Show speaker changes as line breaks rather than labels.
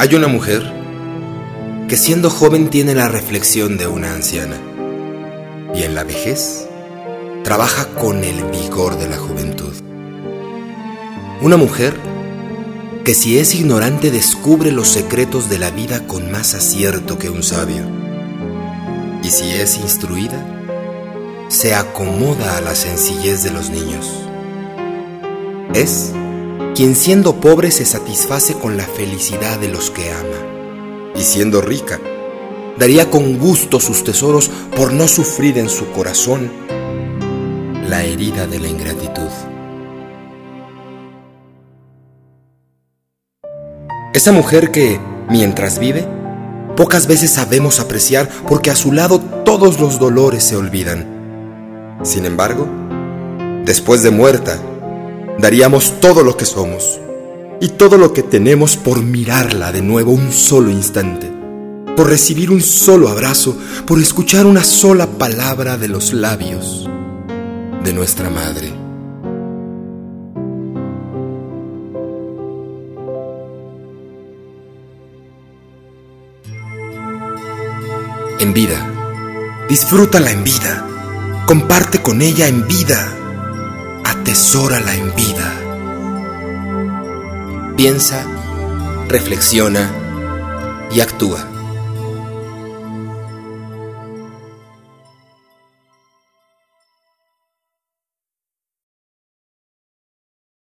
Hay una mujer que siendo joven tiene la reflexión de una anciana y en la vejez trabaja con el vigor de la juventud. Una mujer que si es ignorante descubre los secretos de la vida con más acierto que un sabio. Y si es instruida, se acomoda a la sencillez de los niños. Es quien siendo pobre se satisface con la felicidad de los que ama. Y siendo rica, daría con gusto sus tesoros por no sufrir en su corazón la herida de la ingratitud. Esa mujer que, mientras vive, pocas veces sabemos apreciar porque a su lado todos los dolores se olvidan. Sin embargo, después de muerta, daríamos todo lo que somos y todo lo que tenemos por mirarla de nuevo un solo instante, por recibir un solo abrazo, por escuchar una sola palabra de los labios de nuestra madre. En vida, disfrútala en vida, comparte con ella en vida, atesórala en vida. Piensa, reflexiona y actúa.